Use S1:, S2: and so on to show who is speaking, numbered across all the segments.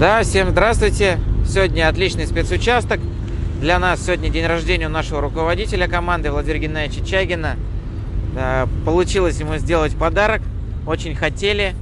S1: your engine.
S2: Да, всем здравствуйте. Сегодня отличный спецучасток. Для нас сегодня день рождения у нашего руководителя команды Владимира Геннадьевича Чагина. Да, Получилось ему сделать подарок. Очень хотели.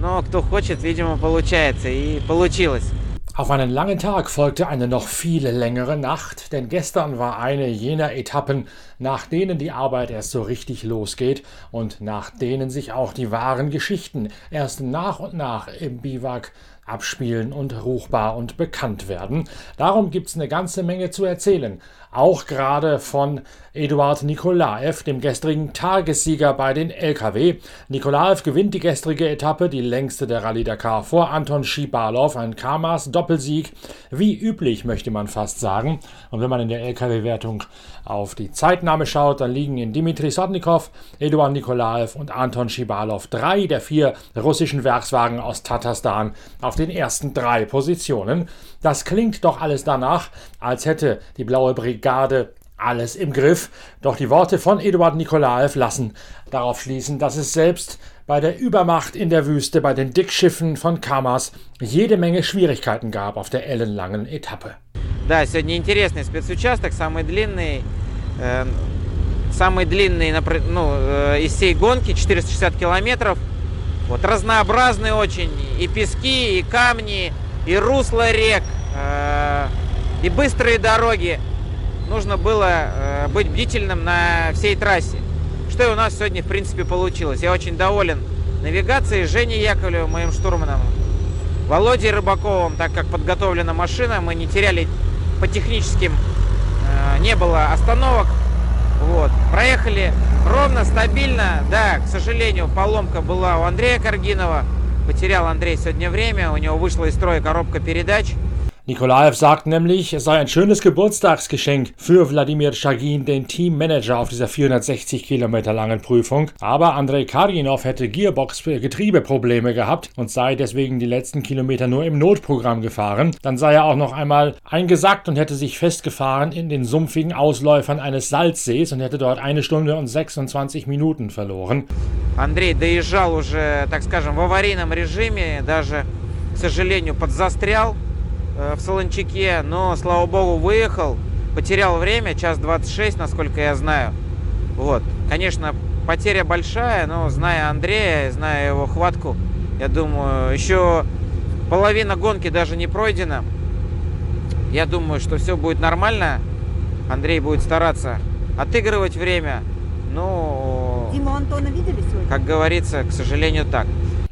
S2: Но кто хочет, видимо, получается. И получилось.
S3: Auf einen langen Tag folgte eine noch viel längere Nacht, denn gestern war eine jener Etappen, nach denen die Arbeit erst so richtig losgeht und nach denen sich auch die wahren Geschichten erst nach und nach im Biwak abspielen und ruchbar und bekannt werden. Darum gibt's eine ganze Menge zu erzählen, auch gerade von Eduard Nikolaev, dem gestrigen Tagessieger bei den LKW. Nikolaev gewinnt die gestrige Etappe, die längste der Rallye Dakar, vor Anton Schibalov, ein Kamas Doppelsieg, wie üblich möchte man fast sagen. Und wenn man in der LKW-Wertung auf die Zeitnahme schaut, dann liegen in Dimitri Sotnikov, Eduard Nikolaev und Anton Schibalov drei der vier russischen Werkswagen aus Tatarstan auf den ersten drei Positionen. Das klingt doch alles danach, als hätte die Blaue Brigade alles im Griff. Doch die Worte von Eduard Nikolaev lassen darauf schließen, dass es selbst bei der Übermacht in der Wüste bei den Dickschiffen von Kamas jede Menge Schwierigkeiten gab auf der ellenlangen Etappe.
S2: Да, сегодня интересный спецучасток, самый длинный, э, самый длинный напр- ну, э, из всей гонки, 460 километров. Вот разнообразный очень, и пески, и камни, и русло рек, э, и быстрые дороги. Нужно было э, быть бдительным на всей трассе. Что и у нас сегодня, в принципе, получилось. Я очень доволен навигацией Женей Яковлевым, моим штурманом, Володей Рыбаковым, так как подготовлена машина, мы не теряли по техническим, э, не было остановок. Вот. Проехали ровно, стабильно. Да, к сожалению, поломка была у Андрея Каргинова. Потерял Андрей сегодня время, у него вышла из строя коробка передач.
S3: Nikolaev sagt nämlich, es sei ein schönes Geburtstagsgeschenk für Wladimir Schagin, den Teammanager auf dieser 460 Kilometer langen Prüfung. Aber Andrei Karginov hätte Gearbox-Getriebeprobleme gehabt und sei deswegen die letzten Kilometer nur im Notprogramm gefahren. Dann sei er auch noch einmal eingesackt und hätte sich festgefahren in den sumpfigen Ausläufern eines Salzsees und hätte dort eine Stunde und 26 Minuten verloren.
S2: Андрей доезжал уже, так скажем, в аварийном режиме, даже, к сожалению, подзастрял э, В Солончаке, но, слава богу, выехал, потерял время, час 26, насколько я знаю. Вот, конечно, потеря большая, но зная Андрея, зная его хватку, я думаю, еще половина гонки даже не пройдена. Я думаю, что все будет нормально. Андрей будет стараться отыгрывать время. Ну,
S4: Диму Антона видели сегодня?
S2: как говорится, к сожалению, так.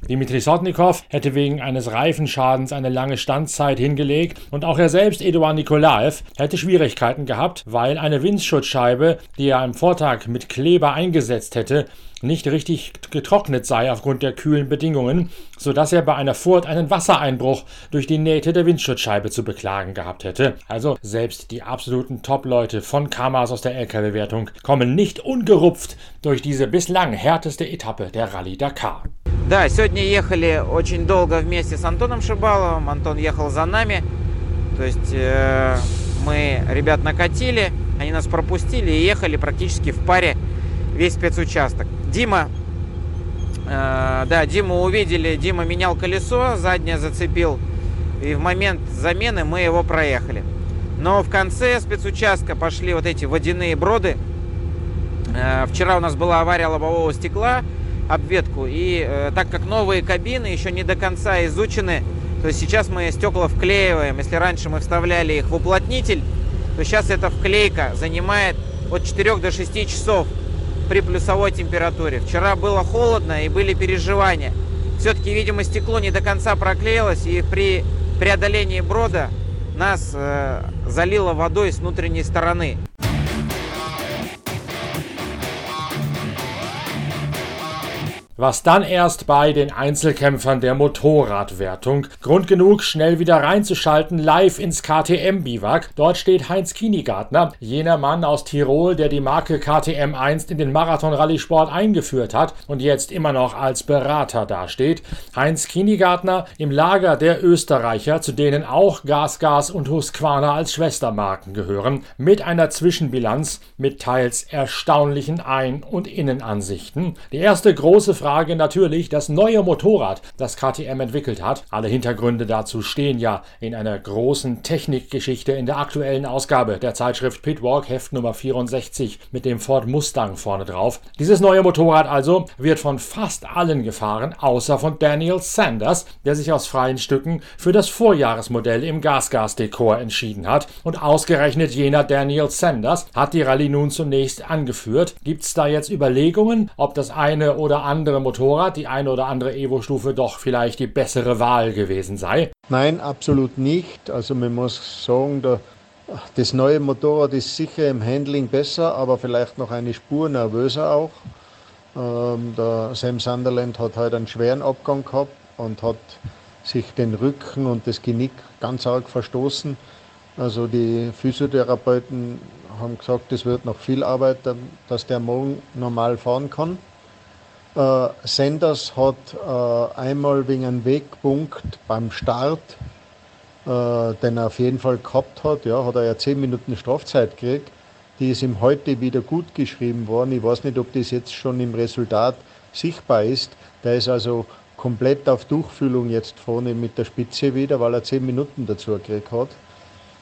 S3: Dimitri Sotnikov hätte wegen eines Reifenschadens eine lange Standzeit hingelegt und auch er selbst, Eduard Nikolaev, hätte Schwierigkeiten gehabt, weil eine Windschutzscheibe, die er am Vortag mit Kleber eingesetzt hätte, nicht richtig getrocknet sei aufgrund der kühlen Bedingungen, sodass er bei einer Furt einen Wassereinbruch durch die Nähte der Windschutzscheibe zu beklagen gehabt hätte. Also selbst die absoluten Top-Leute von Kamas aus der LKW-Wertung kommen nicht ungerupft durch diese bislang härteste Etappe der Rallye Dakar.
S2: Да, сегодня ехали очень долго вместе с Антоном Шибаловым. Антон ехал за нами. То есть э, мы ребят накатили, они нас пропустили и ехали практически в паре весь спецучасток. Дима, э, да, Диму увидели, Дима менял колесо, заднее зацепил. И в момент замены мы его проехали. Но в конце спецучастка пошли вот эти водяные броды. Э, Вчера у нас была авария лобового стекла, обветку. И э, так как новые кабины еще не до конца изучены, то сейчас мы стекла вклеиваем. Если раньше мы вставляли их в уплотнитель, то сейчас эта вклейка занимает от 4 до 6 часов при плюсовой температуре. Вчера было холодно и были переживания. Все-таки, видимо, стекло не до конца проклеилось, и при преодолении брода нас э, залило водой с внутренней стороны.
S3: Was dann erst bei den Einzelkämpfern der Motorradwertung. Grund genug, schnell wieder reinzuschalten, live ins KTM-Biwak. Dort steht Heinz Kienigartner, jener Mann aus Tirol, der die Marke KTM einst in den Marathon-Rallye-Sport eingeführt hat und jetzt immer noch als Berater dasteht. Heinz Kienigartner im Lager der Österreicher, zu denen auch Gas Gas und Husqvarna als Schwestermarken gehören, mit einer Zwischenbilanz mit teils erstaunlichen Ein- und Innenansichten. Die erste große Frage Frage natürlich das neue Motorrad, das KTM entwickelt hat. Alle Hintergründe dazu stehen ja in einer großen Technikgeschichte in der aktuellen Ausgabe der Zeitschrift Pitwalk, Heft Nummer 64 mit dem Ford Mustang vorne drauf. Dieses neue Motorrad also wird von fast allen gefahren, außer von Daniel Sanders, der sich aus freien Stücken für das Vorjahresmodell im Gasgas-Dekor entschieden hat. Und ausgerechnet jener Daniel Sanders hat die Rallye nun zunächst angeführt. Gibt es da jetzt Überlegungen, ob das eine oder andere Motorrad, die eine oder andere Evo-Stufe doch vielleicht die bessere Wahl gewesen sei?
S1: Nein, absolut nicht. Also man muss sagen, der, das neue Motorrad ist sicher im Handling besser, aber vielleicht noch eine Spur nervöser auch. Ähm, der Sam Sunderland hat heute einen schweren Abgang gehabt und hat sich den Rücken und das Genick ganz arg verstoßen. Also die Physiotherapeuten haben gesagt, es wird noch viel Arbeit, dass der morgen normal fahren kann. Äh, Sanders hat äh, einmal wegen einem Wegpunkt beim Start, äh, den er auf jeden Fall gehabt hat, ja, hat er ja 10 Minuten Strafzeit gekriegt. Die ist ihm heute wieder gut geschrieben worden. Ich weiß nicht, ob das jetzt schon im Resultat sichtbar ist. Der ist also komplett auf Durchfühlung jetzt vorne mit der Spitze wieder, weil er 10 Minuten dazu gekriegt hat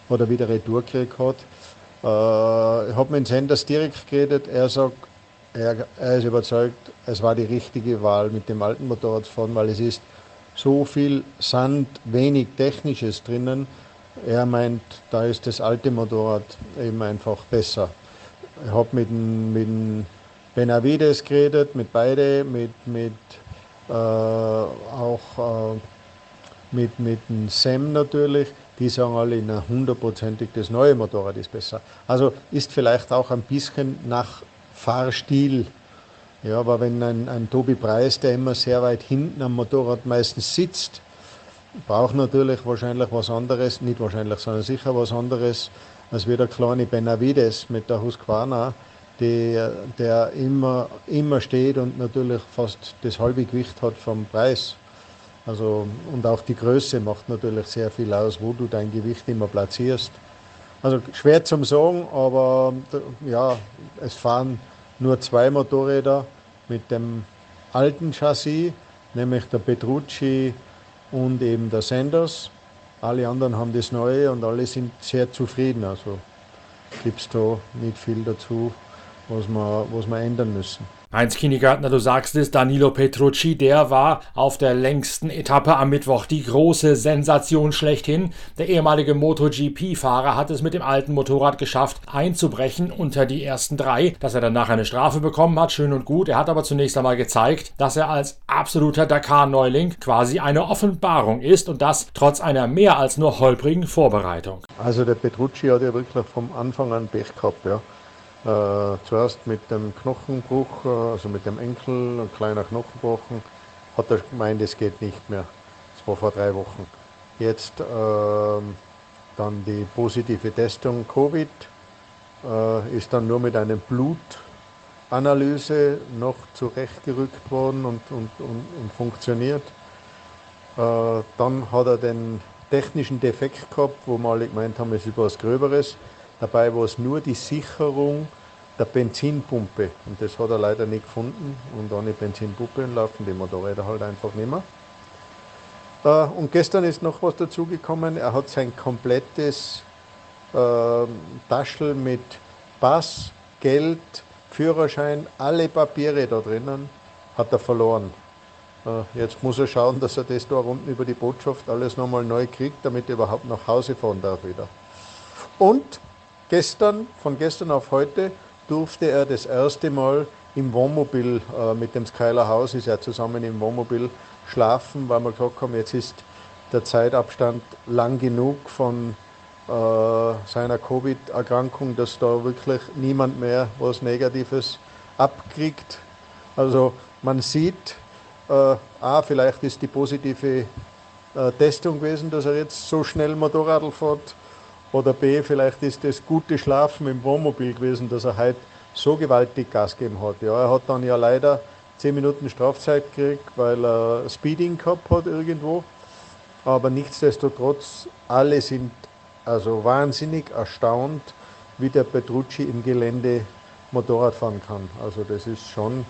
S1: oder wieder Retour gekriegt hat. Äh, ich habe mit Sanders direkt geredet. Er sagt, er, er, ist überzeugt, es war die richtige Wahl mit dem alten Motorrad fahren, weil es ist so viel Sand, wenig Technisches drinnen. Er meint, da ist das alte Motorrad eben einfach besser. Ich habe mit, mit Benavides geredet, mit beide, mit, mit äh, auch äh, mit, mit dem Sam natürlich die sagen alle, na, hundertprozentig das neue Motorrad ist besser. Also ist vielleicht auch ein bisschen nach Fahrstil. Ja, aber wenn ein, ein Tobi Preis, der immer sehr weit hinten am Motorrad meistens sitzt, braucht natürlich wahrscheinlich was anderes, nicht wahrscheinlich, sondern sicher was anderes, als wie der kleine Benavides mit der Husqvarna, der, der immer, immer steht und natürlich fast das halbe Gewicht hat vom Preis. Also, und auch die Größe macht natürlich sehr viel aus, wo du dein Gewicht immer platzierst. Also schwer zum sagen, aber ja, es fahren nur zwei Motorräder mit dem alten Chassis, nämlich der Petrucci und eben der Sanders. Alle anderen haben das neue und alle sind sehr zufrieden. Also gibt es da nicht viel dazu, was wir, was wir ändern müssen.
S3: Heinz Kinnegartner, du sagst es, Danilo Petrucci, der war auf der längsten Etappe am Mittwoch die große Sensation schlechthin. Der ehemalige MotoGP-Fahrer hat es mit dem alten Motorrad geschafft, einzubrechen unter die ersten drei. Dass er danach eine Strafe bekommen hat, schön und gut. Er hat aber zunächst einmal gezeigt, dass er als absoluter Dakar-Neuling quasi eine Offenbarung ist und das trotz einer mehr als nur holprigen Vorbereitung.
S1: Also der Petrucci hat ja wirklich vom Anfang an Pech gehabt, ja. Äh, zuerst mit dem Knochenbruch, äh, also mit dem Enkel, ein kleiner Knochenbruch, hat er gemeint, es geht nicht mehr. Das war vor drei Wochen. Jetzt äh, dann die positive Testung Covid, äh, ist dann nur mit einer Blutanalyse noch zurechtgerückt worden und, und, und, und funktioniert. Äh, dann hat er den technischen Defekt gehabt, wo wir alle gemeint haben, es ist etwas Gröberes. Dabei war es nur die Sicherung der Benzinpumpe. Und das hat er leider nicht gefunden. Und ohne Benzinpumpe laufen die Motorräder halt einfach nicht mehr. Äh, und gestern ist noch was dazugekommen. Er hat sein komplettes äh, Taschel mit Pass, Geld, Führerschein, alle Papiere da drinnen, hat er verloren. Äh, jetzt muss er schauen, dass er das da unten über die Botschaft alles nochmal neu kriegt, damit er überhaupt nach Hause fahren darf wieder. Und Gestern, von gestern auf heute, durfte er das erste Mal im Wohnmobil äh, mit dem Skyler Haus, ist er zusammen im Wohnmobil schlafen, weil wir gesagt haben, jetzt ist der Zeitabstand lang genug von äh, seiner Covid-Erkrankung, dass da wirklich niemand mehr was Negatives abkriegt. Also man sieht, äh, A, vielleicht ist die positive äh, Testung gewesen, dass er jetzt so schnell Motorradl fährt. Oder B, vielleicht ist das gute Schlafen im Wohnmobil gewesen, dass er heute so gewaltig Gas gegeben hat. Ja, er hat dann ja leider 10 Minuten Strafzeit gekriegt, weil er Speeding gehabt hat irgendwo. Aber nichtsdestotrotz, alle sind also wahnsinnig erstaunt, wie der Petrucci im Gelände Motorrad fahren kann. Also das ist schon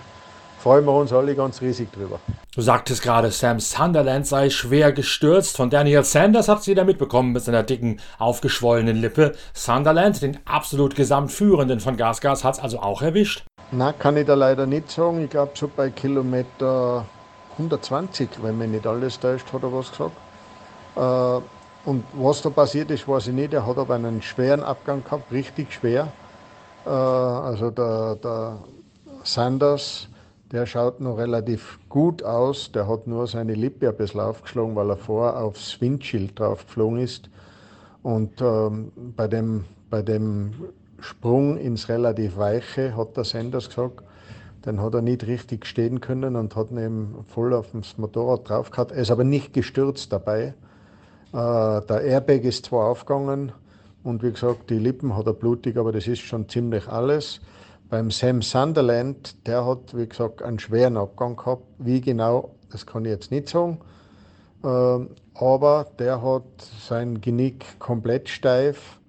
S1: freuen wir uns alle ganz riesig drüber.
S3: Du sagtest gerade, Sam Sunderland sei schwer gestürzt. Von Daniel Sanders hat sie da mitbekommen mit seiner dicken, aufgeschwollenen Lippe. Sunderland, den absolut Gesamtführenden von Gasgas, hat es also auch erwischt?
S1: Na, kann ich da leider nicht sagen. Ich glaube, so bei Kilometer 120, wenn mich nicht alles täuscht, hat er was gesagt. Äh, und was da passiert ist, weiß ich nicht. Er hat aber einen schweren Abgang gehabt, richtig schwer. Äh, also der, der Sanders, der schaut noch relativ gut aus. Der hat nur seine Lippe ein bisschen aufgeschlagen, weil er vorher aufs Windschild drauf geflogen ist. Und ähm, bei, dem, bei dem Sprung ins relativ Weiche hat der Sanders gesagt, den hat er nicht richtig stehen können und hat ihn eben voll auf das Motorrad drauf gehabt. Er ist aber nicht gestürzt dabei. Äh, der Airbag ist zwar aufgegangen und wie gesagt, die Lippen hat er blutig, aber das ist schon ziemlich alles. Beim Sam Sunderland, der hat, wie gesagt, einen schweren Abgang gehabt. Wie genau, das kann ich jetzt nicht sagen. Ähm, aber der hat sein Genick komplett steif.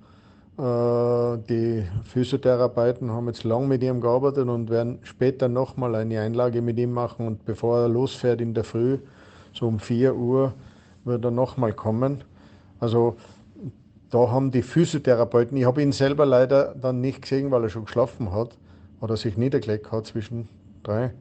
S1: Äh, die Physiotherapeuten haben jetzt lang mit ihm gearbeitet und werden später nochmal eine Einlage mit ihm machen. Und bevor er losfährt in der Früh, so um 4 Uhr, wird er nochmal kommen. Also da haben die Physiotherapeuten, ich habe ihn selber leider dann nicht gesehen, weil er schon geschlafen hat, oder sich niedergelegt hat zwischen drei.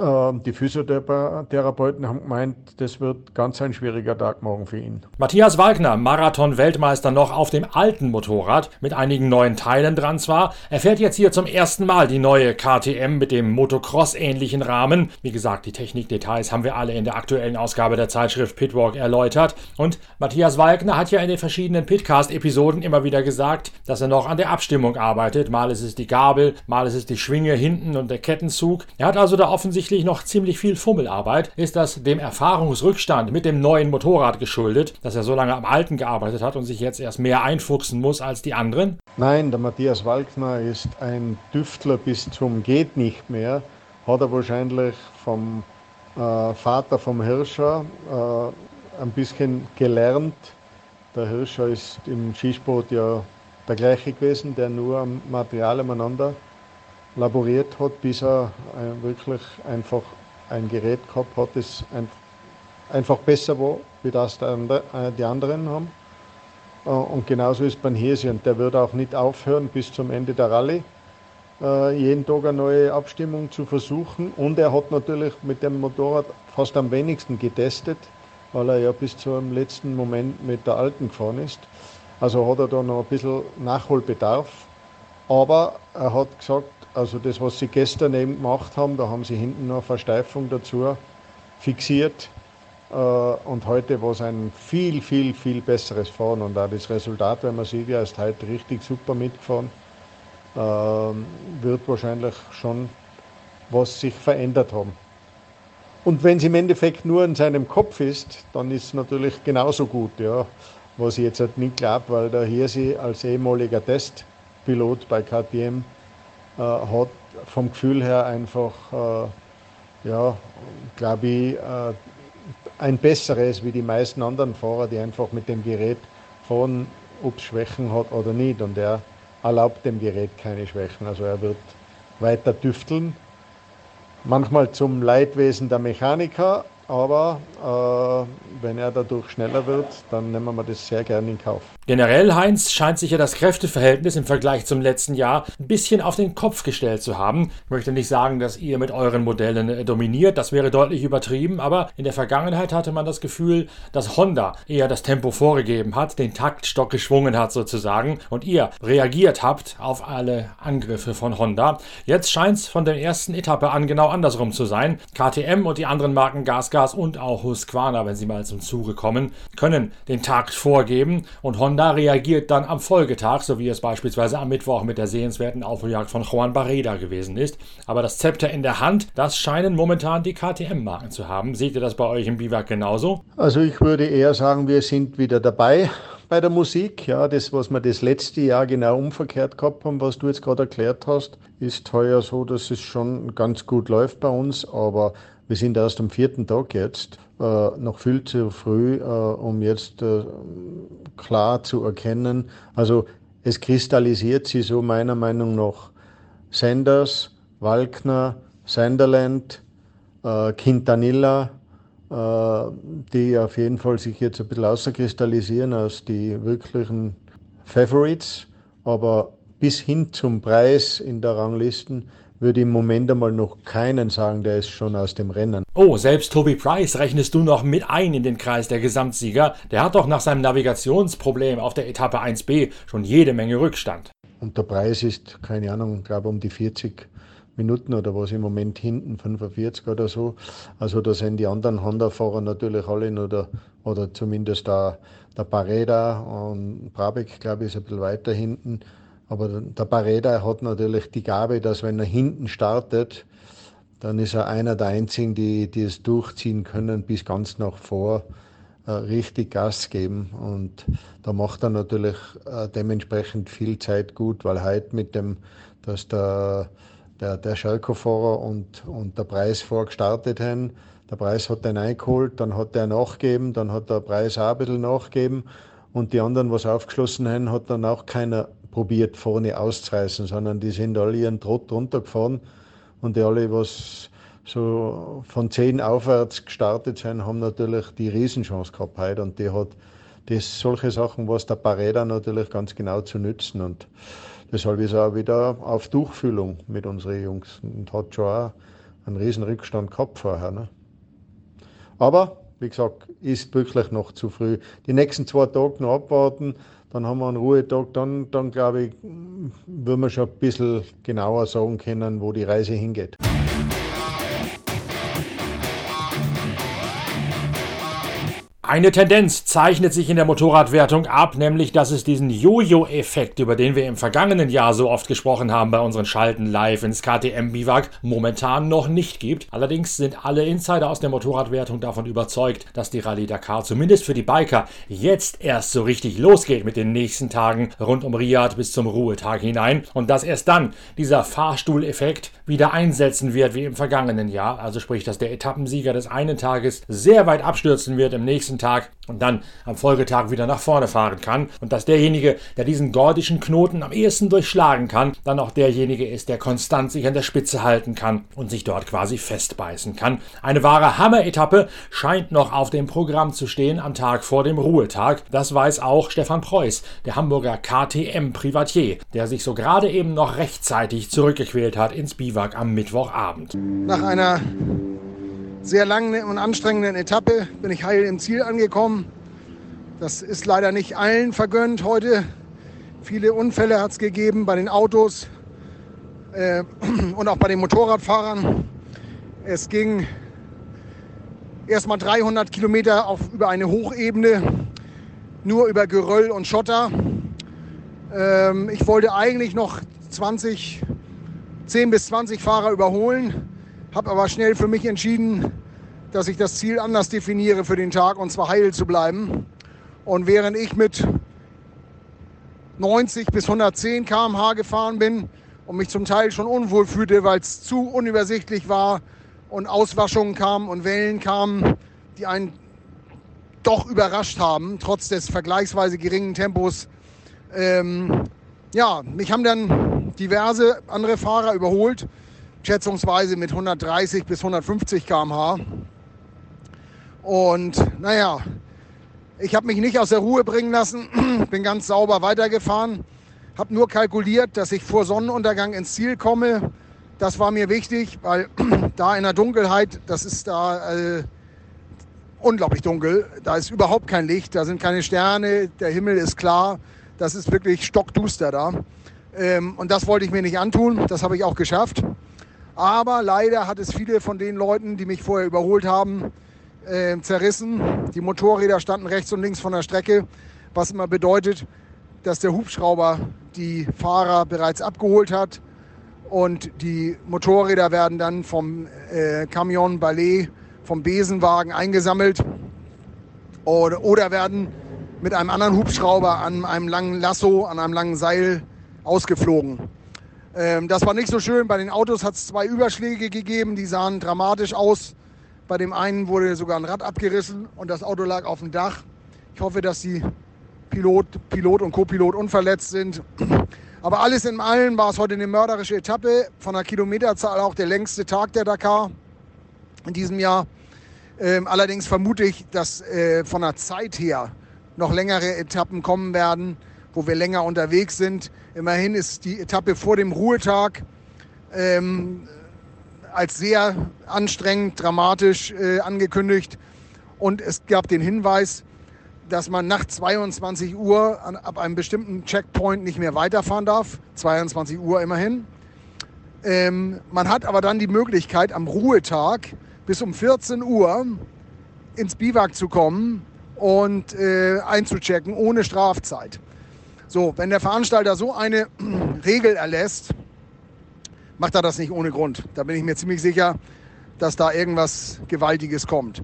S1: Ähm, die Physiotherapeuten haben gemeint, das wird ganz ein schwieriger Tag morgen für ihn.
S3: Matthias Wagner, Marathon-Weltmeister noch auf dem alten Motorrad, mit einigen neuen Teilen dran zwar, er fährt jetzt hier zum ersten Mal die neue KTM mit dem Motocross-ähnlichen Rahmen. Wie gesagt, die Technikdetails haben wir alle in der aktuellen Ausgabe der Zeitschrift Pitwalk erläutert. Und Matthias Wagner hat ja in den verschiedenen Pitcast-Episoden immer wieder gesagt, dass er noch an der Abstimmung arbeitet. Mal ist es die Gabel, mal ist es die Schwinge hinten und der Kettenzug. Er hat also da offensichtlich offensichtlich noch ziemlich viel Fummelarbeit. Ist das dem Erfahrungsrückstand mit dem neuen Motorrad geschuldet, dass er so lange am alten gearbeitet hat und sich jetzt erst mehr einfuchsen muss als die anderen?
S1: Nein, der Matthias Walkner ist ein Düftler bis zum geht nicht mehr. Hat er wahrscheinlich vom äh, Vater vom Hirscher äh, ein bisschen gelernt. Der Hirscher ist im Skisport ja der gleiche gewesen, der nur am Material umeinander laboriert hat, bis er äh, wirklich einfach ein Gerät gehabt hat, das einfach besser war, wie das äh, die anderen haben. Äh, und genauso ist beim Hesi und der wird auch nicht aufhören bis zum Ende der Rallye, jeden Tag eine neue Abstimmung zu versuchen. Und er hat natürlich mit dem Motorrad fast am wenigsten getestet, weil er ja bis zum letzten Moment mit der alten gefahren ist. Also hat er da noch ein bisschen Nachholbedarf. Aber er hat gesagt, also das, was sie gestern eben gemacht haben, da haben sie hinten noch Versteifung dazu fixiert. Äh, und heute war es ein viel, viel, viel besseres Fahren. Und auch das Resultat, wenn man sieht, er ist heute richtig super mitgefahren, ähm, wird wahrscheinlich schon was sich verändert haben. Und wenn es im Endeffekt nur in seinem Kopf ist, dann ist es natürlich genauso gut, ja. Was ich jetzt halt nicht glaube, weil der Hirsi als ehemaliger Testpilot bei KTM äh, hat vom Gefühl her einfach, äh, ja, glaube ich, äh, ein besseres wie die meisten anderen Fahrer, die einfach mit dem Gerät fahren, ob es Schwächen hat oder nicht. Und er erlaubt dem Gerät keine Schwächen. Also er wird weiter tüfteln. Manchmal zum Leidwesen der Mechaniker, aber äh, wenn er dadurch schneller wird, dann nehmen wir das sehr gerne in Kauf.
S3: Generell, Heinz, scheint sich ja das Kräfteverhältnis im Vergleich zum letzten Jahr ein bisschen auf den Kopf gestellt zu haben. Ich möchte nicht sagen, dass ihr mit euren Modellen äh, dominiert, das wäre deutlich übertrieben, aber in der Vergangenheit hatte man das Gefühl, dass Honda eher das Tempo vorgegeben hat, den Taktstock geschwungen hat sozusagen und ihr reagiert habt auf alle Angriffe von Honda. Jetzt scheint es von der ersten Etappe an genau andersrum zu sein. KTM und die anderen Marken Gasgas und auch Husqvarna, wenn sie mal zum Zuge kommen, können den Takt vorgeben und Honda Honda reagiert dann am Folgetag, so wie es beispielsweise am Mittwoch mit der sehenswerten Aufholjagd von Juan Barreda gewesen ist. Aber das Zepter in der Hand, das scheinen momentan die KTM-Marken zu haben. Seht ihr das bei euch im Biwak genauso?
S1: Also ich würde eher sagen, wir sind wieder dabei bei der Musik. Ja, das, was wir das letzte Jahr genau umverkehrt gehabt haben, was du jetzt gerade erklärt hast, ist heuer so, dass es schon ganz gut läuft bei uns, aber wir sind erst am vierten Tag jetzt, äh, noch viel zu früh, äh, um jetzt äh, klar zu erkennen. Also es kristallisiert sich so meiner Meinung nach Sanders, Walkner, Sunderland, äh, Quintanilla, äh, die auf jeden Fall sich jetzt ein bisschen außerkristallisieren als die wirklichen Favorites. Aber bis hin zum Preis in der Ranglisten würde im Moment einmal noch keinen sagen, der ist schon aus dem Rennen.
S3: Oh, selbst Toby Price rechnest du noch mit ein in den Kreis der Gesamtsieger. Der hat doch nach seinem Navigationsproblem auf der Etappe 1b schon jede Menge Rückstand.
S1: Und der Preis ist, keine Ahnung, glaube um die 40 Minuten oder was im Moment hinten, 45 oder so. Also da sind die anderen Honda-Fahrer natürlich alle noch, der, oder zumindest der, der Pareda und Brabeck, glaube ich, ist ein bisschen weiter hinten. Aber der Pareda hat natürlich die Gabe, dass wenn er hinten startet, dann ist er einer der einzigen, die, die es durchziehen können bis ganz nach vor, äh, richtig Gas geben. Und da macht er natürlich äh, dementsprechend viel Zeit gut, weil heute mit dem, dass der der, der Schalke-Fahrer und, und der Preis vorgestartet haben. Der Preis hat den eingeholt, dann hat der nachgegeben, dann hat der Preis auch ein bisschen nachgegeben und die anderen, was aufgeschlossen haben, hat dann auch keiner probiert, vorne auszureißen, sondern die sind alle ihren Trott runtergefahren und die alle, was so von zehn aufwärts gestartet sind, haben natürlich die Riesenchance gehabt heute und die hat das solche Sachen, was der Pareda natürlich ganz genau zu nützen und Deshalb ist er auch wieder auf Tuchfühlung mit unseren Jungs und hat schon auch einen riesen Rückstand gehabt vorher. Ne? Aber, wie gesagt, ist wirklich noch zu früh. Die nächsten zwei Tage noch abwarten, dann haben wir einen Ruhetag, dann, dann glaube ich, würden wir schon ein bisschen genauer sagen können, wo die Reise hingeht.
S3: Eine Tendenz zeichnet sich in der Motorradwertung ab, nämlich dass es diesen Jojo-Effekt, über den wir im vergangenen Jahr so oft gesprochen haben bei unseren Schalten live ins KTM-Biwak, momentan noch nicht gibt. Allerdings sind alle Insider aus der Motorradwertung davon überzeugt, dass die Rallye Dakar zumindest für die Biker jetzt erst so richtig losgeht mit den nächsten Tagen rund um Riyadh bis zum Ruhetag hinein und dass erst dann dieser Fahrstuhleffekt wieder einsetzen wird wie im vergangenen Jahr. Also sprich, dass der Etappensieger des einen Tages sehr weit abstürzen wird im nächsten nächsten Tag und dann am Folgetag wieder nach vorne fahren kann und dass derjenige, der diesen gordischen Knoten am ehesten durchschlagen kann, dann auch derjenige ist, der konstant sich an der Spitze halten kann und sich dort quasi festbeißen kann. Eine wahre Hammer-Etappe scheint noch auf dem Programm zu stehen am Tag vor dem Ruhetag. Das weiß auch Stefan Preuß, der Hamburger KTM-Privatier, der sich so gerade eben noch rechtzeitig zurückgequält hat ins Biwak am Mittwochabend.
S4: Nach einer sehr langen und anstrengenden Etappe bin ich heil im Ziel angekommen. Das ist leider nicht allen vergönnt heute. Viele Unfälle hat es gegeben bei den Autos äh, und auch bei den Motorradfahrern. Es ging erstmal 300 Kilometer auf, über eine Hochebene, nur über Geröll und Schotter. Ähm, ich wollte eigentlich noch 20, 10 bis 20 Fahrer überholen habe aber schnell für mich entschieden, dass ich das Ziel anders definiere für den Tag und zwar heil zu bleiben. Und während ich mit 90 bis 110 km/h gefahren bin und mich zum Teil schon unwohl fühlte, weil es zu unübersichtlich war und Auswaschungen kamen und Wellen kamen, die einen doch überrascht haben, trotz des vergleichsweise geringen Tempos. Ähm, ja, mich haben dann diverse andere Fahrer überholt schätzungsweise mit 130 bis 150 km/h. Und naja, ich habe mich nicht aus der Ruhe bringen lassen, bin ganz sauber weitergefahren, habe nur kalkuliert, dass ich vor Sonnenuntergang ins Ziel komme. Das war mir wichtig, weil da in der Dunkelheit, das ist da äh, unglaublich dunkel, da ist überhaupt kein Licht, da sind keine Sterne, der Himmel ist klar, das ist wirklich stockduster da. Ähm, und das wollte ich mir nicht antun, das habe ich auch geschafft. Aber leider hat es viele von den Leuten, die mich vorher überholt haben, äh, zerrissen. Die Motorräder standen rechts und links von der Strecke, was immer bedeutet, dass der Hubschrauber die Fahrer bereits abgeholt hat und die Motorräder werden dann vom äh, Camion Ballet, vom Besenwagen eingesammelt oder, oder werden mit einem anderen Hubschrauber an einem langen Lasso, an einem langen Seil ausgeflogen. Ähm, das war nicht so schön. Bei den Autos hat es zwei Überschläge gegeben, die sahen dramatisch aus. Bei dem einen wurde sogar ein Rad abgerissen und das Auto lag auf dem Dach. Ich hoffe, dass die Pilot, Pilot und Copilot unverletzt sind. Aber alles in allem war es heute eine mörderische Etappe, von der Kilometerzahl auch der längste Tag der Dakar in diesem Jahr. Ähm, allerdings vermute ich, dass äh, von der Zeit her noch längere Etappen kommen werden, wo wir länger unterwegs sind. Immerhin ist die Etappe vor dem Ruhetag ähm, als sehr anstrengend, dramatisch äh, angekündigt. Und es gab den Hinweis, dass man nach 22 Uhr an, ab einem bestimmten Checkpoint nicht mehr weiterfahren darf. 22 Uhr immerhin. Ähm, man hat aber dann die Möglichkeit, am Ruhetag bis um 14 Uhr ins Biwak zu kommen und äh, einzuchecken ohne Strafzeit. So, wenn der Veranstalter so eine Regel erlässt, macht er das nicht ohne Grund. Da bin ich mir ziemlich sicher, dass da irgendwas Gewaltiges kommt.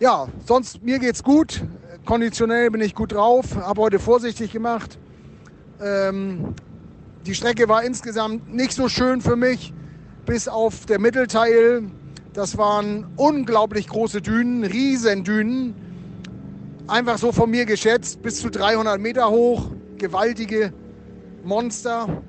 S4: Ja, sonst mir geht's gut. Konditionell bin ich gut drauf. Habe heute vorsichtig gemacht. Ähm, die Strecke war insgesamt nicht so schön für mich, bis auf der Mittelteil. Das waren unglaublich große Dünen, Riesendünen. Einfach so von mir geschätzt, bis zu 300 Meter hoch. Gewaltige Monster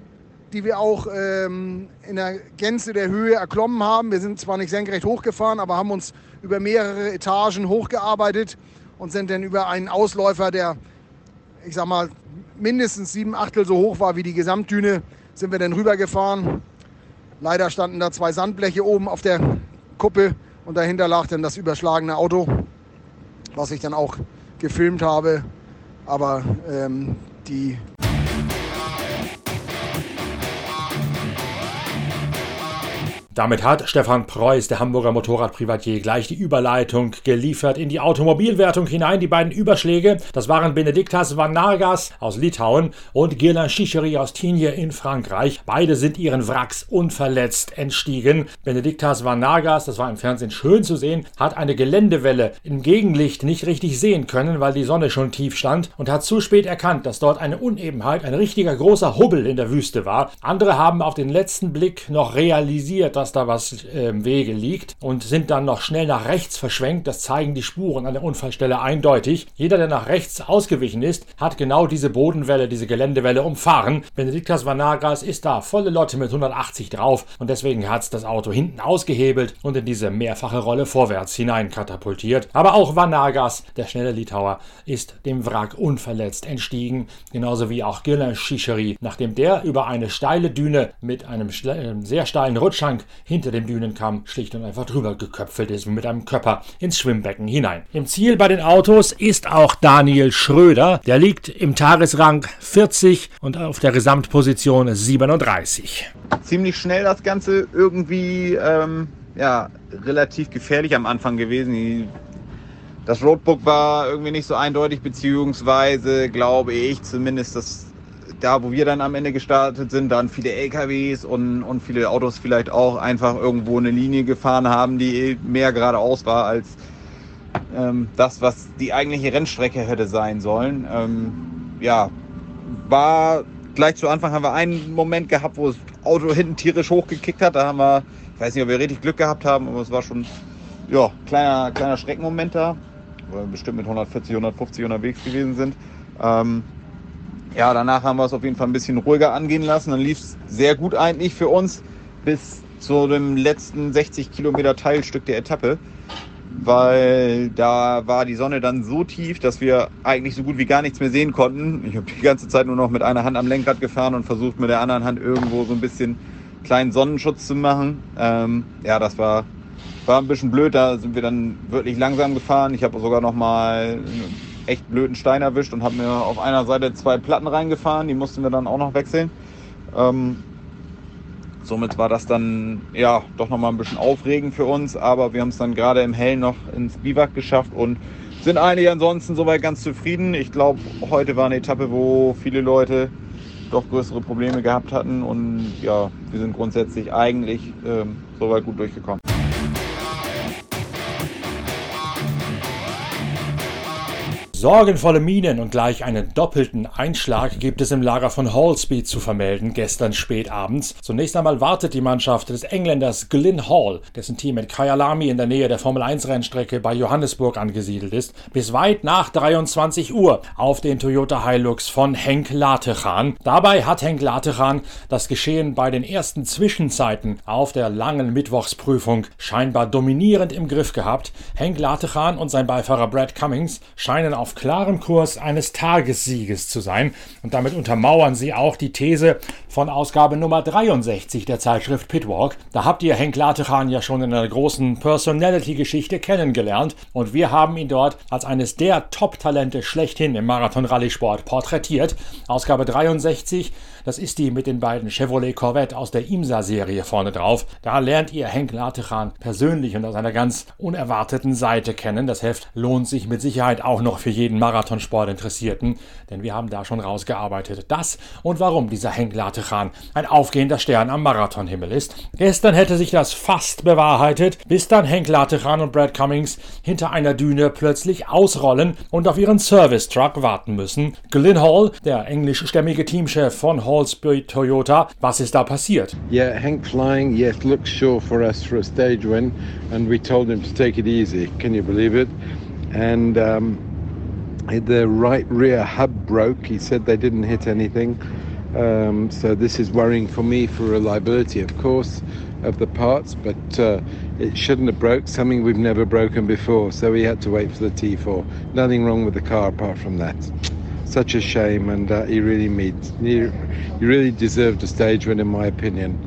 S4: die wir auch ähm, in der Gänze der Höhe erklommen haben. Wir sind zwar nicht senkrecht hochgefahren, aber haben uns über mehrere Etagen hochgearbeitet und sind dann über einen Ausläufer, der, ich sag mal, mindestens sieben Achtel so hoch war wie die Gesamtdüne, sind wir dann rübergefahren. Leider standen da zwei Sandbleche oben auf der Kuppe und dahinter lag dann das überschlagene Auto, was ich dann auch gefilmt habe. Aber ähm, die
S3: Damit hat Stefan Preuß, der Hamburger Motorradprivatier, gleich die Überleitung geliefert in die Automobilwertung hinein. Die beiden Überschläge, das waren Benediktas Vanargas aus Litauen und Gilles Chichery aus Tignes in Frankreich. Beide sind ihren Wracks unverletzt entstiegen. Benediktas Vanargas, das war im Fernsehen schön zu sehen, hat eine Geländewelle im Gegenlicht nicht richtig sehen können, weil die Sonne schon tief stand und hat zu spät erkannt, dass dort eine Unebenheit, ein richtiger großer Hubbel in der Wüste war. Andere haben auf den letzten Blick noch realisiert, dass dass da was im Wege liegt und sind dann noch schnell nach rechts verschwenkt. Das zeigen die Spuren an der Unfallstelle eindeutig. Jeder, der nach rechts ausgewichen ist, hat genau diese Bodenwelle, diese Geländewelle umfahren. Benediktas Vanagas ist da volle Lotte mit 180 drauf und deswegen hat es das Auto hinten ausgehebelt und in diese mehrfache Rolle vorwärts hinein katapultiert. Aber auch Vanagas, der schnelle Litauer, ist dem Wrack unverletzt entstiegen, genauso wie auch Gilles Chichery, nachdem der über eine steile Düne mit einem äh, sehr steilen Rutschhang hinter dem Dünenkamm schlicht und einfach drüber geköpfelt ist mit einem Körper ins Schwimmbecken hinein. Im Ziel bei den Autos ist auch Daniel Schröder. Der liegt im Tagesrang 40 und auf der Gesamtposition 37.
S5: Ziemlich schnell das Ganze irgendwie ähm, ja, relativ gefährlich am Anfang gewesen. Das Roadbook war irgendwie nicht so eindeutig, beziehungsweise glaube ich zumindest, dass da, wo wir dann am Ende gestartet sind, dann viele LKWs und, und viele Autos vielleicht auch einfach irgendwo eine Linie gefahren haben, die mehr geradeaus war als ähm, das, was die eigentliche Rennstrecke hätte sein sollen. Ähm, ja, war gleich zu Anfang haben wir einen Moment gehabt, wo das Auto hinten tierisch hochgekickt hat. Da haben wir, ich weiß nicht, ob wir richtig Glück gehabt haben, aber es war schon ja, kleiner, kleiner Schreckmoment da, weil wir bestimmt mit 140, 150 unterwegs gewesen sind. Ähm, ja, danach haben wir es auf jeden Fall ein bisschen ruhiger angehen lassen. Dann lief es sehr gut eigentlich für uns bis zu dem letzten 60 Kilometer Teilstück der Etappe, weil da war die Sonne dann so tief, dass wir eigentlich so gut wie gar nichts mehr sehen konnten. Ich habe die ganze Zeit nur noch mit einer Hand am Lenkrad gefahren und versucht mit der anderen Hand irgendwo so ein bisschen kleinen Sonnenschutz zu machen. Ähm, ja, das war, war ein bisschen blöd. Da sind wir dann wirklich langsam gefahren. Ich habe sogar noch mal echt blöden Stein erwischt und habe mir auf einer Seite zwei Platten reingefahren. Die mussten wir dann auch noch wechseln. Ähm, somit war das dann ja doch nochmal ein bisschen aufregend für uns, aber wir haben es dann gerade im Hellen noch ins Biwak geschafft und sind eigentlich ansonsten soweit ganz zufrieden. Ich glaube, heute war eine Etappe, wo viele Leute doch größere Probleme gehabt hatten und ja, wir sind grundsätzlich eigentlich ähm, soweit gut durchgekommen.
S3: Sorgenvolle Minen und gleich einen doppelten Einschlag gibt es im Lager von Hallspeed zu vermelden, gestern spät abends. Zunächst einmal wartet die Mannschaft des Engländers Glyn Hall, dessen Team mit Kyalami in der Nähe der Formel 1 Rennstrecke bei Johannesburg angesiedelt ist, bis weit nach 23 Uhr auf den Toyota Hilux von Henk Latechan. Dabei hat Henk Latechan das Geschehen bei den ersten Zwischenzeiten auf der langen Mittwochsprüfung scheinbar dominierend im Griff gehabt. Henk Latechan und sein Beifahrer Brad Cummings scheinen auf auf klarem Kurs eines Tagessieges zu sein. Und damit untermauern sie auch die These von Ausgabe Nummer 63 der Zeitschrift Pitwalk. Da habt ihr Henk Latechan ja schon in einer großen Personality-Geschichte kennengelernt. Und wir haben ihn dort als eines der Top-Talente schlechthin im Marathon-Rallye-Sport porträtiert. Ausgabe 63 das ist die mit den beiden Chevrolet Corvette aus der IMSA-Serie vorne drauf. Da lernt ihr Henk Latechan persönlich und aus einer ganz unerwarteten Seite kennen. Das Heft lohnt sich mit Sicherheit auch noch für jeden Marathonsport-Interessierten, denn wir haben da schon rausgearbeitet. Das und warum dieser Henk Latechan ein aufgehender Stern am Marathonhimmel ist. Gestern hätte sich das fast bewahrheitet, bis dann Henk Latechan und Brad Cummings hinter einer Düne plötzlich ausrollen und auf ihren Service-Truck warten müssen. Glyn Hall, der englischstämmige Teamchef von Hall Hallsbury Toyota. Was ist da passiert?
S6: Yeah, Hank flying, yes, looks sure for us for a stage win, and we told him to take it easy. Can you believe it? And um, the right rear hub broke. He said they didn't hit anything. Um, so this is worrying for me for reliability, of course, of the parts, but uh, it shouldn't have broke, something we've never broken before. So we had to wait for the T4. Nothing wrong with the car apart from that. Such a shame, and uh, he really meets. He, he really deserved a stage win, in my opinion.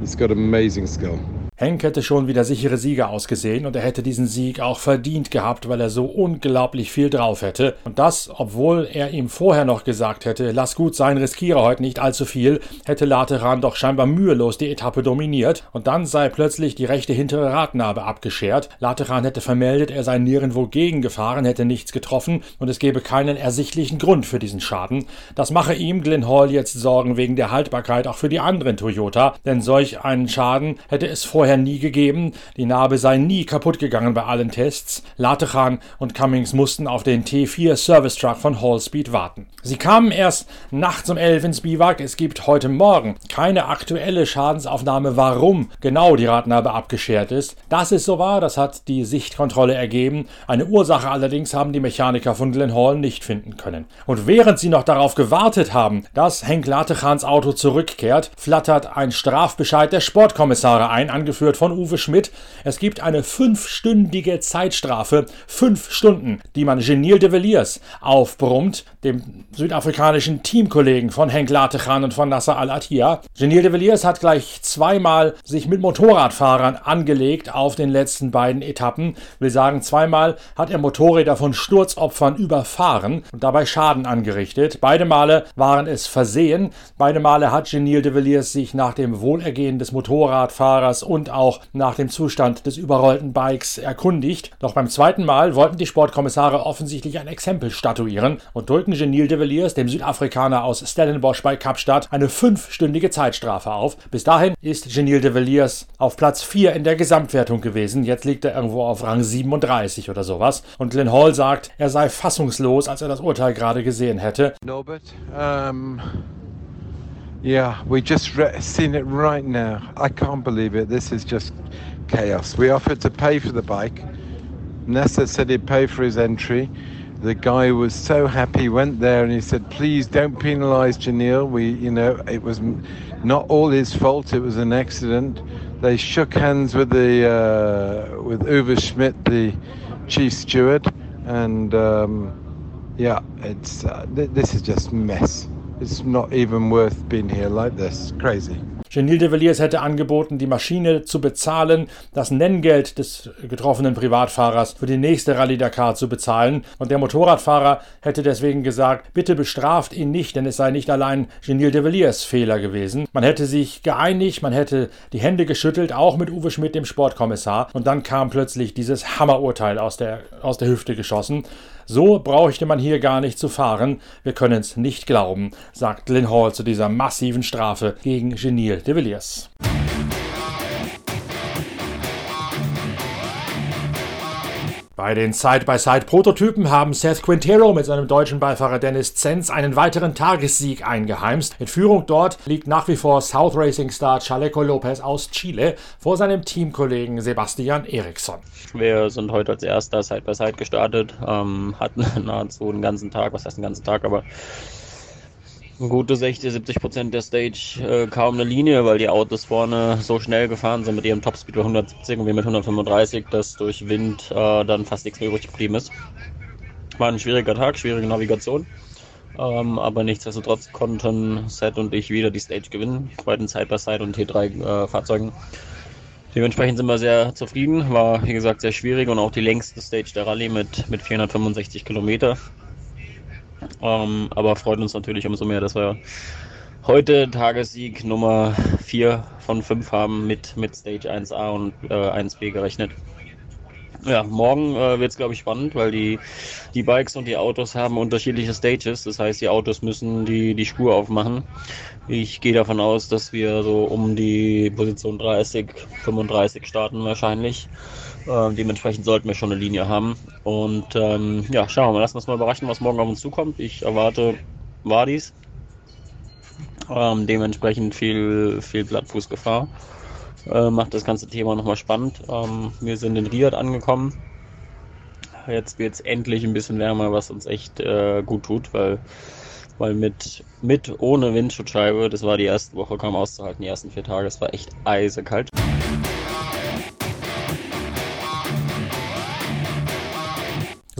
S6: He's got amazing skill.
S3: Henk hätte schon wieder sichere Sieger ausgesehen und er hätte diesen Sieg auch verdient gehabt, weil er so unglaublich viel drauf hätte. Und das, obwohl er ihm vorher noch gesagt hätte, lass gut sein, riskiere heute nicht allzu viel, hätte Lateran doch scheinbar mühelos die Etappe dominiert und dann sei plötzlich die rechte hintere Radnabe abgeschert. Lateran hätte vermeldet, er sei nirgendwo gegengefahren, hätte nichts getroffen und es gebe keinen ersichtlichen Grund für diesen Schaden. Das mache ihm Glenn Hall jetzt Sorgen wegen der Haltbarkeit auch für die anderen Toyota, denn solch einen Schaden hätte es vorher vorher nie gegeben. Die Narbe sei nie kaputt gegangen bei allen Tests. Latechan und Cummings mussten auf den T4 Service Truck von Hallspeed warten. Sie kamen erst nachts um 11 ins Biwak. Es gibt heute Morgen keine aktuelle Schadensaufnahme, warum genau die Radnarbe abgeschert ist. Dass es so war, das hat die Sichtkontrolle ergeben. Eine Ursache allerdings haben die Mechaniker von Glen Hall nicht finden können. Und während sie noch darauf gewartet haben, dass Henk Latechans Auto zurückkehrt, flattert ein Strafbescheid der Sportkommissare ein, angeführt durchgeführt von Uwe Schmidt. Es gibt eine fünfstündige Zeitstrafe, fünf Stunden, die man Genil de Villiers aufbrummt, dem südafrikanischen Teamkollegen von Henk Latechan und von Nasser Al-Attiyah. Genil de Villiers hat gleich zweimal sich mit Motorradfahrern angelegt auf den letzten beiden Etappen. Will sagen, zweimal hat er Motorräder von Sturzopfern überfahren und dabei Schaden angerichtet. Beide Male waren es Versehen. Beide Male hat Genil de Villiers sich nach dem Wohlergehen des Motorradfahrers und auch nach dem Zustand des überrollten Bikes erkundigt. Doch beim zweiten Mal wollten die Sportkommissare offensichtlich ein Exempel statuieren und drückten Genil de Villiers, dem Südafrikaner aus Stellenbosch bei Kapstadt, eine fünfstündige Zeitstrafe auf. Bis dahin ist Genil de Villiers auf Platz 4 in der Gesamtwertung gewesen. Jetzt liegt er irgendwo auf Rang 37 oder sowas. Und Glenn Hall sagt, er sei fassungslos, als er das Urteil gerade gesehen hätte.
S6: Norbert, um Yeah, we just re- seen it right now. I can't believe it. This is just chaos. We offered to pay for the bike. Nessa said he'd pay for his entry. The guy was so happy. Went there and he said, "Please don't penalise Janil. We, you know, it was not all his fault. It was an accident." They shook hands with the uh, with Uwe Schmidt, the chief steward, and um, yeah, it's uh, th- this is just mess. It's not even worth being here like this. Crazy.
S3: Genil de Villiers hätte angeboten, die Maschine zu bezahlen, das Nenngeld des getroffenen Privatfahrers für die nächste Rallye Dakar zu bezahlen. Und der Motorradfahrer hätte deswegen gesagt, bitte bestraft ihn nicht, denn es sei nicht allein Genil de Villiers Fehler gewesen. Man hätte sich geeinigt, man hätte die Hände geschüttelt, auch mit Uwe Schmidt, dem Sportkommissar. Und dann kam plötzlich dieses Hammerurteil aus der, aus der Hüfte geschossen. So bräuchte man hier gar nicht zu fahren. Wir können es nicht glauben, sagt Lynn Hall zu dieser massiven Strafe gegen Genil de Villiers. Bei den Side-by-Side-Prototypen haben Seth Quintero mit seinem deutschen Beifahrer Dennis Zenz einen weiteren Tagessieg eingeheimst. In Führung dort liegt nach wie vor South Racing Star Chaleco Lopez aus Chile vor seinem Teamkollegen Sebastian Eriksson.
S7: Wir sind heute als erster Side-by-Side gestartet, ähm, hatten nahezu den ganzen Tag, was heißt den ganzen Tag, aber gute 60, 70 Prozent der Stage äh, kaum eine Linie, weil die Autos vorne so schnell gefahren sind mit ihrem Topspeed bei 170 und wir mit 135, dass durch Wind äh, dann fast nichts mehr übrig geblieben ist. War ein schwieriger Tag, schwierige Navigation. Ähm, aber nichtsdestotrotz konnten Seth und ich wieder die Stage gewinnen, bei den Side-by-Side und T3-Fahrzeugen. Äh, Dementsprechend sind wir sehr zufrieden. War, wie gesagt, sehr schwierig und auch die längste Stage der Rallye mit, mit 465 Kilometer. Ähm, aber freut uns natürlich umso mehr, dass wir heute Tagessieg Nummer 4 von 5 haben mit, mit Stage 1a und äh, 1b gerechnet. Ja, morgen äh, wird es, glaube ich, spannend, weil die, die Bikes und die Autos haben unterschiedliche Stages. Das heißt, die Autos müssen die, die Spur aufmachen. Ich gehe davon aus, dass wir so um die Position 30, 35 starten wahrscheinlich. Äh, dementsprechend sollten wir schon eine Linie haben. Und ähm, ja, schauen wir mal, lassen wir uns mal überraschen, was morgen auf uns zukommt. Ich erwarte Wadis. Ähm, dementsprechend viel, viel Blattfußgefahr. Äh, macht das ganze Thema nochmal spannend. Ähm, wir sind in Riyadh angekommen. Jetzt wird es endlich ein bisschen wärmer, was uns echt äh, gut tut, weil, weil mit, mit ohne Windschutzscheibe, das war die erste Woche kaum auszuhalten, die ersten vier Tage, es war echt eisekalt.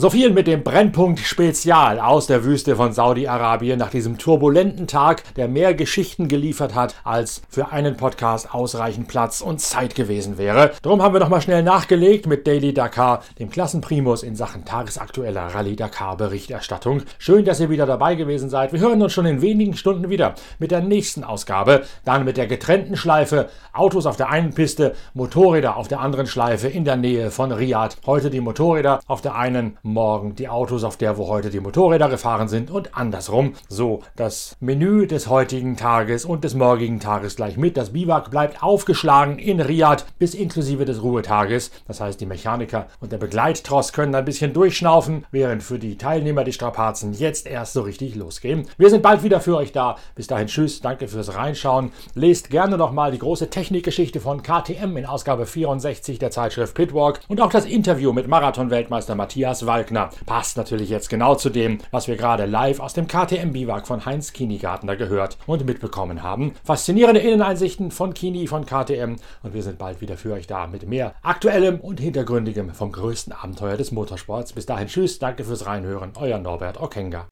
S3: So viel mit dem Brennpunkt Spezial aus der Wüste von Saudi-Arabien nach diesem turbulenten Tag, der mehr Geschichten geliefert hat, als für einen Podcast ausreichend Platz und Zeit gewesen wäre. Darum haben wir nochmal schnell nachgelegt mit Daily Dakar, dem Klassenprimus in Sachen tagesaktueller Rallye Dakar Berichterstattung. Schön, dass ihr wieder dabei gewesen seid. Wir hören uns schon in wenigen Stunden wieder mit der nächsten Ausgabe, dann mit der getrennten Schleife, Autos auf der einen Piste, Motorräder auf der anderen Schleife in der Nähe von Riyadh. Heute die Motorräder auf der einen morgen die Autos, auf der wo heute die Motorräder gefahren sind und andersrum. So das Menü des heutigen Tages und des morgigen Tages gleich mit. Das Biwak bleibt aufgeschlagen in Riyadh bis inklusive des Ruhetages. Das heißt, die Mechaniker und der Begleittross können ein bisschen durchschnaufen, während für die Teilnehmer die Strapazen jetzt erst so richtig losgehen. Wir sind bald wieder für euch da. Bis dahin tschüss, danke fürs Reinschauen. Lest gerne nochmal die große Technikgeschichte von KTM in Ausgabe 64 der Zeitschrift Pitwalk und auch das Interview mit Marathon-Weltmeister Matthias Wald Falkner. Passt natürlich jetzt genau zu dem, was wir gerade live aus dem KTM-Biwak von Heinz Kinigartner gehört und mitbekommen haben. Faszinierende Inneneinsichten von Kini von KTM und wir sind bald wieder für euch da mit mehr aktuellem und hintergründigem vom größten Abenteuer des Motorsports. Bis dahin tschüss, danke fürs Reinhören, euer Norbert Okenga.